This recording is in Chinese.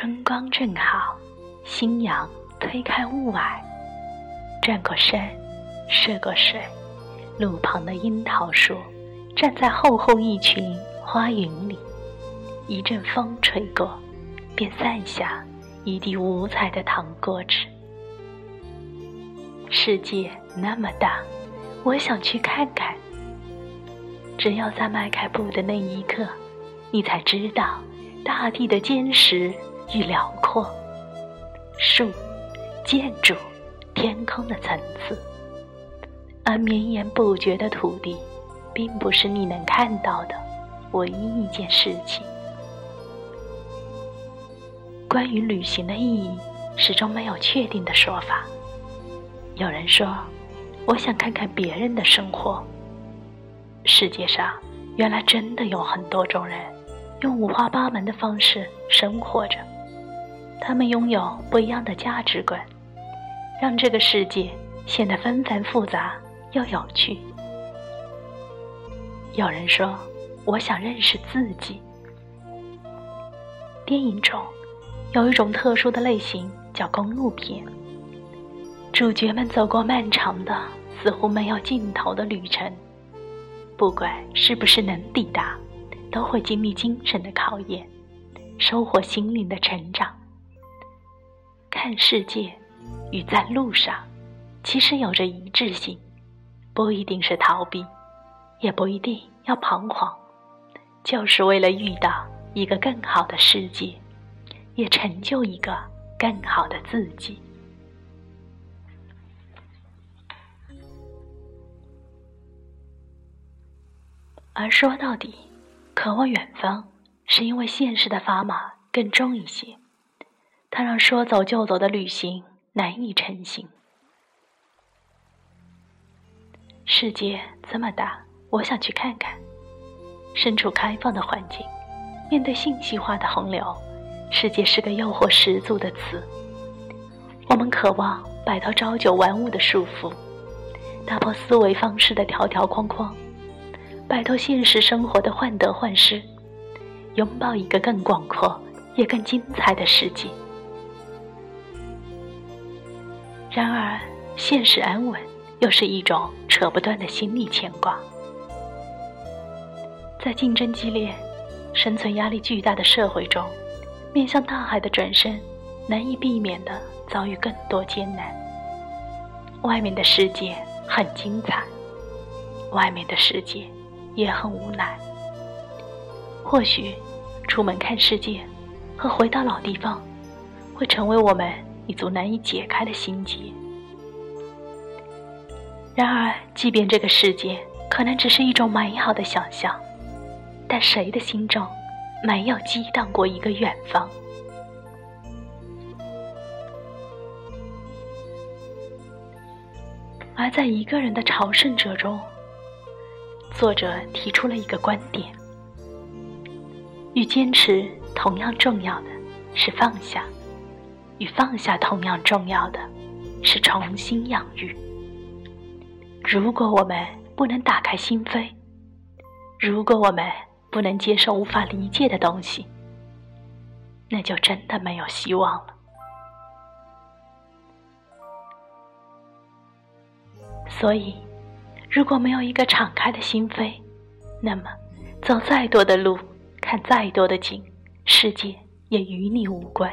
春光正好，新阳推开雾霭，转过身，涉过水，路旁的樱桃树，站在厚厚一群花云里，一阵风吹过，便散下一地五彩的糖果纸。世界那么大，我想去看看。只要在迈开步的那一刻，你才知道大地的坚实与辽阔，树、建筑、天空的层次，而绵延不绝的土地，并不是你能看到的唯一一件事情。关于旅行的意义，始终没有确定的说法。有人说：“我想看看别人的生活。”世界上原来真的有很多种人，用五花八门的方式生活着。他们拥有不一样的价值观，让这个世界显得纷繁复杂又有趣。有人说：“我想认识自己。”电影中有一种特殊的类型叫公路片，主角们走过漫长的、似乎没有尽头的旅程。不管是不是能抵达，都会经历精神的考验，收获心灵的成长。看世界与在路上，其实有着一致性，不一定是逃避，也不一定要彷徨，就是为了遇到一个更好的世界，也成就一个更好的自己。而说到底，渴望远方，是因为现实的砝码更重一些，它让说走就走的旅行难以成行。世界这么大，我想去看看。身处开放的环境，面对信息化的洪流，世界是个诱惑十足的词。我们渴望摆脱朝九晚五的束缚，打破思维方式的条条框框。摆脱现实生活的患得患失，拥抱一个更广阔也更精彩的世界。然而，现实安稳又是一种扯不断的心理牵挂。在竞争激烈、生存压力巨大的社会中，面向大海的转身，难以避免的遭遇更多艰难。外面的世界很精彩，外面的世界。也很无奈。或许，出门看世界和回到老地方，会成为我们一组难以解开的心结。然而，即便这个世界可能只是一种美好的想象，但谁的心中没有激荡过一个远方？而在一个人的朝圣者中。作者提出了一个观点：与坚持同样重要的是放下，与放下同样重要的是重新养育。如果我们不能打开心扉，如果我们不能接受无法理解的东西，那就真的没有希望了。所以。如果没有一个敞开的心扉，那么走再多的路，看再多的景，世界也与你无关。